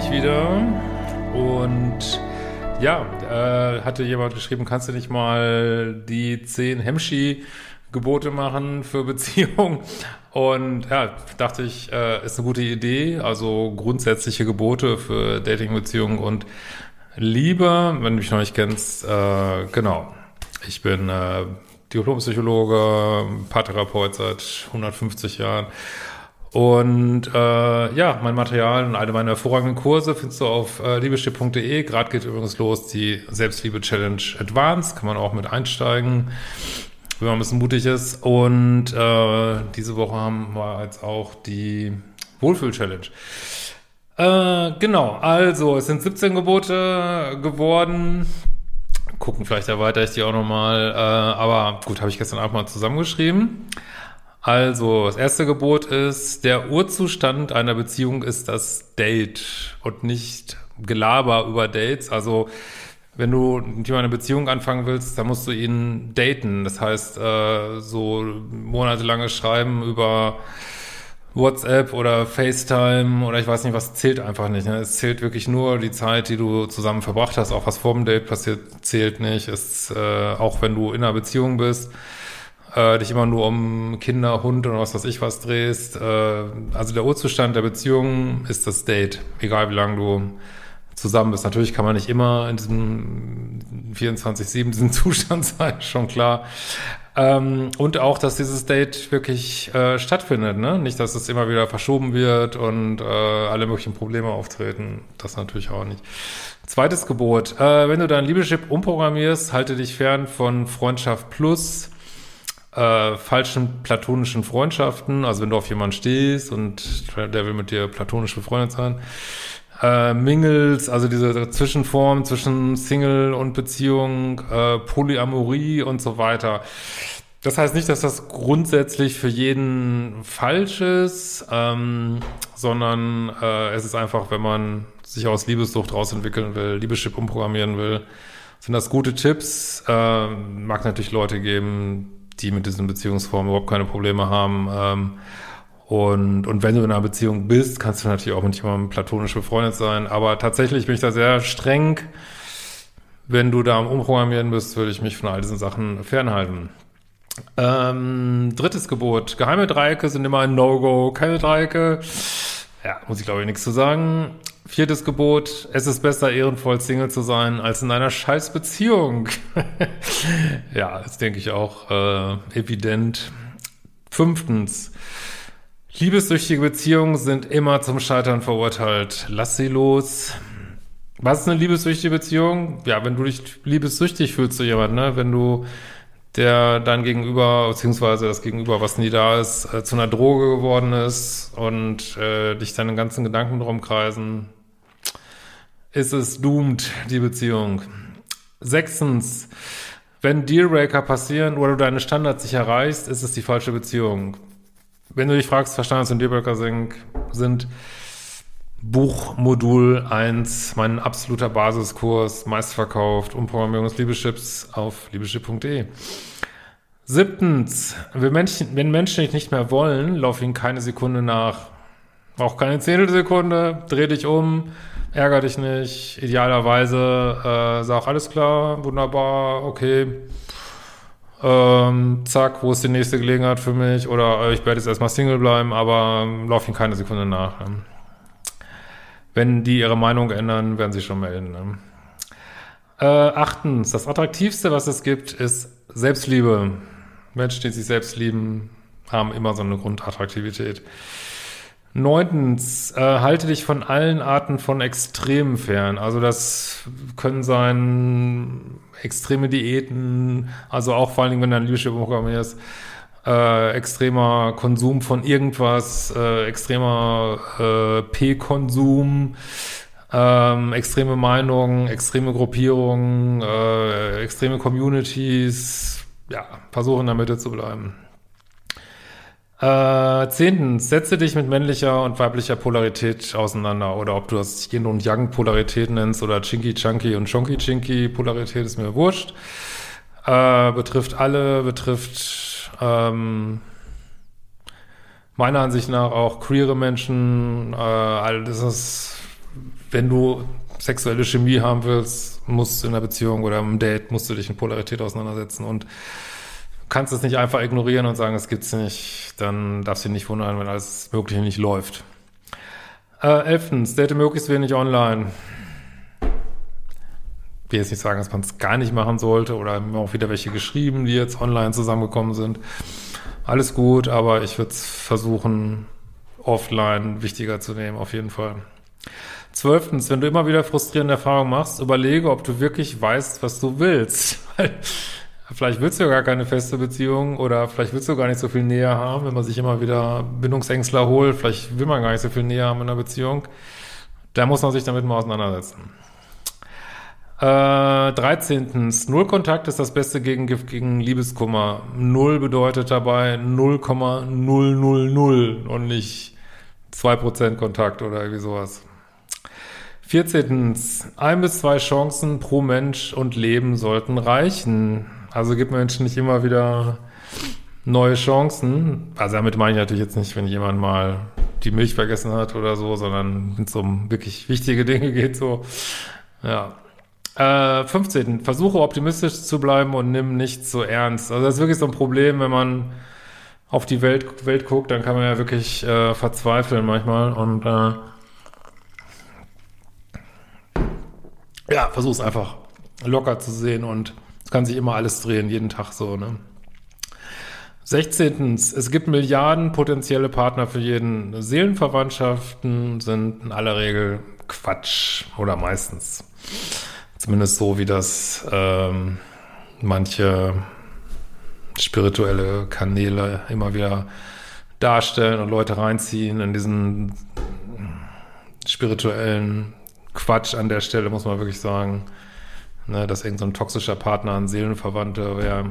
ich wieder und ja, äh, hatte jemand geschrieben, kannst du nicht mal die zehn Hemschi-Gebote machen für Beziehungen? Und ja, dachte ich, äh, ist eine gute Idee, also grundsätzliche Gebote für Dating-Beziehungen und Liebe, wenn du mich noch nicht kennst, äh, genau. Ich bin äh, Diplompsychologe, Paartherapeut seit 150 Jahren und äh, ja, mein Material und alle meine hervorragenden Kurse findest du auf äh, liebeschiff.de. Gerade geht übrigens los die Selbstliebe-Challenge Advanced. Kann man auch mit einsteigen, wenn man ein bisschen mutig ist. Und äh, diese Woche haben wir jetzt auch die Wohlfühl-Challenge. Äh, genau, also es sind 17 Gebote geworden. Gucken, vielleicht erweitere ich die auch nochmal. Äh, aber gut, habe ich gestern Abend mal zusammengeschrieben. Also, das erste Gebot ist, der Urzustand einer Beziehung ist das Date und nicht Gelaber über Dates. Also, wenn du mit jemandem eine Beziehung anfangen willst, dann musst du ihn daten. Das heißt, äh, so monatelanges Schreiben über WhatsApp oder FaceTime oder ich weiß nicht, was zählt einfach nicht. Ne? Es zählt wirklich nur die Zeit, die du zusammen verbracht hast. Auch was vor dem Date passiert, zählt nicht. Es, äh, auch wenn du in einer Beziehung bist äh, dich immer nur um Kinder, Hund oder was weiß ich was drehst. Äh, also der Urzustand der Beziehung ist das Date, egal wie lange du zusammen bist. Natürlich kann man nicht immer in diesem 24-7 diesen Zustand sein, schon klar. Ähm, und auch, dass dieses Date wirklich äh, stattfindet, ne? Nicht, dass es immer wieder verschoben wird und äh, alle möglichen Probleme auftreten. Das natürlich auch nicht. Zweites Gebot. Äh, wenn du dein Liebeschip umprogrammierst, halte dich fern von Freundschaft Plus, äh, falschen platonischen Freundschaften, also wenn du auf jemanden stehst und der will mit dir platonisch befreundet sein, äh, Mingles, also diese Zwischenform zwischen Single und Beziehung, äh, Polyamorie und so weiter. Das heißt nicht, dass das grundsätzlich für jeden falsch ist, ähm, sondern äh, es ist einfach, wenn man sich aus Liebessucht rausentwickeln will, Liebeschip umprogrammieren will, sind das gute Tipps. Äh, mag natürlich Leute geben, die mit diesen Beziehungsformen überhaupt keine Probleme haben. Ähm, und, und wenn du in einer Beziehung bist, kannst du natürlich auch mit jemandem platonisch befreundet sein. Aber tatsächlich bin ich da sehr streng. Wenn du da am Umprogrammieren bist, würde ich mich von all diesen Sachen fernhalten. Ähm, drittes Gebot. Geheime Dreiecke sind immer ein No-Go. Keine Dreiecke. Ja, muss ich glaube ich nichts zu sagen. Viertes Gebot, es ist besser, ehrenvoll Single zu sein, als in einer scheiß Beziehung. ja, das denke ich auch äh, evident. Fünftens, liebessüchtige Beziehungen sind immer zum Scheitern verurteilt. Lass sie los. Was ist eine liebessüchtige Beziehung? Ja, wenn du dich liebessüchtig fühlst zu jemandem, ne? wenn du der dann gegenüber, beziehungsweise das Gegenüber, was nie da ist, äh, zu einer Droge geworden ist und äh, dich deine ganzen Gedanken drum kreisen, ist es doomed, die Beziehung. Sechstens, wenn Dealbreaker passieren oder du deine Standards nicht erreichst, ist es die falsche Beziehung. Wenn du dich fragst, was Standards und Dealbreaker sind, sind Buchmodul 1, mein absoluter Basiskurs, meistverkauft, Umprogrammierung des Liebeschips auf liebeschip.de. Siebtens, wenn Menschen, wenn Menschen dich nicht mehr wollen, lauf ihnen keine Sekunde nach. Auch keine Zehntelsekunde, dreh dich um, ärger dich nicht. Idealerweise äh, sag alles klar, wunderbar, okay. Ähm, zack, wo ist die nächste Gelegenheit für mich? Oder äh, ich werde jetzt erstmal Single bleiben, aber ähm, lauf ihnen keine Sekunde nach. Ne? Wenn die ihre Meinung ändern, werden sie schon melden. Ne? Äh, achtens, das Attraktivste, was es gibt, ist Selbstliebe. Menschen, die sich selbst lieben, haben immer so eine Grundattraktivität. Neuntens, äh, halte dich von allen Arten von Extremen fern. Also das können sein extreme Diäten, also auch vor allen Dingen, wenn du ein Leadership programmierst, äh, extremer Konsum von irgendwas, äh, extremer äh, P-Konsum, ähm, extreme Meinungen, extreme Gruppierungen, äh, extreme Communities, ja, versuchen in der Mitte zu bleiben. Äh, zehntens, setze dich mit männlicher und weiblicher Polarität auseinander. Oder ob du das Yin und Yang Polarität nennst oder Chinky Chunky und Chonky Chinky Polarität, ist mir wurscht. Äh, betrifft alle, betrifft ähm, meiner Ansicht nach auch queere Menschen, äh, all das ist, wenn du sexuelle Chemie haben willst, musst du in einer Beziehung oder im Date, musst du dich in Polarität auseinandersetzen und kannst es nicht einfach ignorieren und sagen, es gibt's nicht, dann darfst du nicht wundern, wenn alles Mögliche nicht läuft. Äh, elftens, date möglichst wenig online. Ich will jetzt nicht sagen, dass man es gar nicht machen sollte oder mir auch wieder welche geschrieben, die jetzt online zusammengekommen sind. Alles gut, aber ich würde es versuchen, offline wichtiger zu nehmen, auf jeden Fall. Zwölftens, wenn du immer wieder frustrierende Erfahrungen machst, überlege, ob du wirklich weißt, was du willst. vielleicht willst du ja gar keine feste Beziehung oder vielleicht willst du gar nicht so viel Nähe haben, wenn man sich immer wieder Bindungsängstler holt. Vielleicht will man gar nicht so viel Nähe haben in einer Beziehung. Da muss man sich damit mal auseinandersetzen. Äh, 13. Null Kontakt ist das beste Gegengift gegen Liebeskummer. Null bedeutet dabei 0,000 und nicht 2% Kontakt oder irgendwie sowas. 14. Ein bis zwei Chancen pro Mensch und Leben sollten reichen. Also gibt Menschen nicht immer wieder neue Chancen. Also damit meine ich natürlich jetzt nicht, wenn jemand mal die Milch vergessen hat oder so, sondern wenn es um wirklich wichtige Dinge geht, so. Ja. Äh, 15. Versuche optimistisch zu bleiben und nimm nichts so ernst. Also das ist wirklich so ein Problem, wenn man auf die Welt, Welt guckt, dann kann man ja wirklich äh, verzweifeln manchmal und äh, ja, versuch es einfach locker zu sehen und kann sich immer alles drehen, jeden Tag so, ne? 16. Es gibt Milliarden potenzielle Partner für jeden. Seelenverwandtschaften sind in aller Regel Quatsch oder meistens. Zumindest so, wie das ähm, manche spirituelle Kanäle immer wieder darstellen und Leute reinziehen in diesen spirituellen Quatsch an der Stelle, muss man wirklich sagen. Ne, dass irgendein so toxischer Partner ein Seelenverwandter wäre.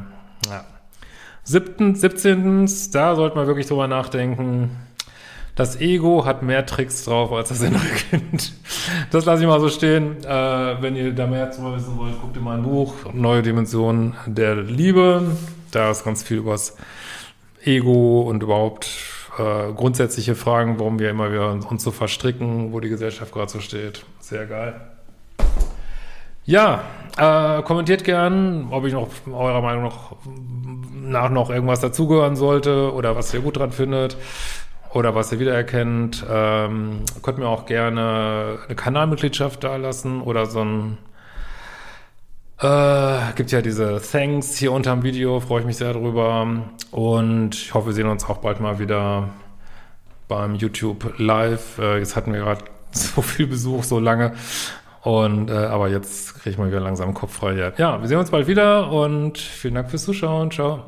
Ja. Siebten, 17. Da sollte man wirklich drüber nachdenken. Das Ego hat mehr Tricks drauf als das innere Kind. Das lasse ich mal so stehen. Äh, wenn ihr da mehr zu wissen wollt, guckt ihr mal ein Buch, Neue Dimensionen der Liebe. Da ist ganz viel übers Ego und überhaupt äh, grundsätzliche Fragen, warum wir immer wieder uns so verstricken, wo die Gesellschaft gerade so steht. Sehr geil. Ja, äh, kommentiert gern, ob ich noch eurer Meinung noch nach noch irgendwas dazugehören sollte oder was ihr gut dran findet oder was ihr wiedererkennt. Ähm, könnt mir auch gerne eine Kanalmitgliedschaft da lassen oder so ein äh, gibt ja diese Thanks hier unter dem Video, freue ich mich sehr drüber. Und ich hoffe, wir sehen uns auch bald mal wieder beim YouTube Live. Äh, jetzt hatten wir gerade so viel Besuch, so lange. Und äh, aber jetzt kriege ich mal wieder langsam Kopf frei. Ja, wir sehen uns bald wieder und vielen Dank fürs Zuschauen. Ciao.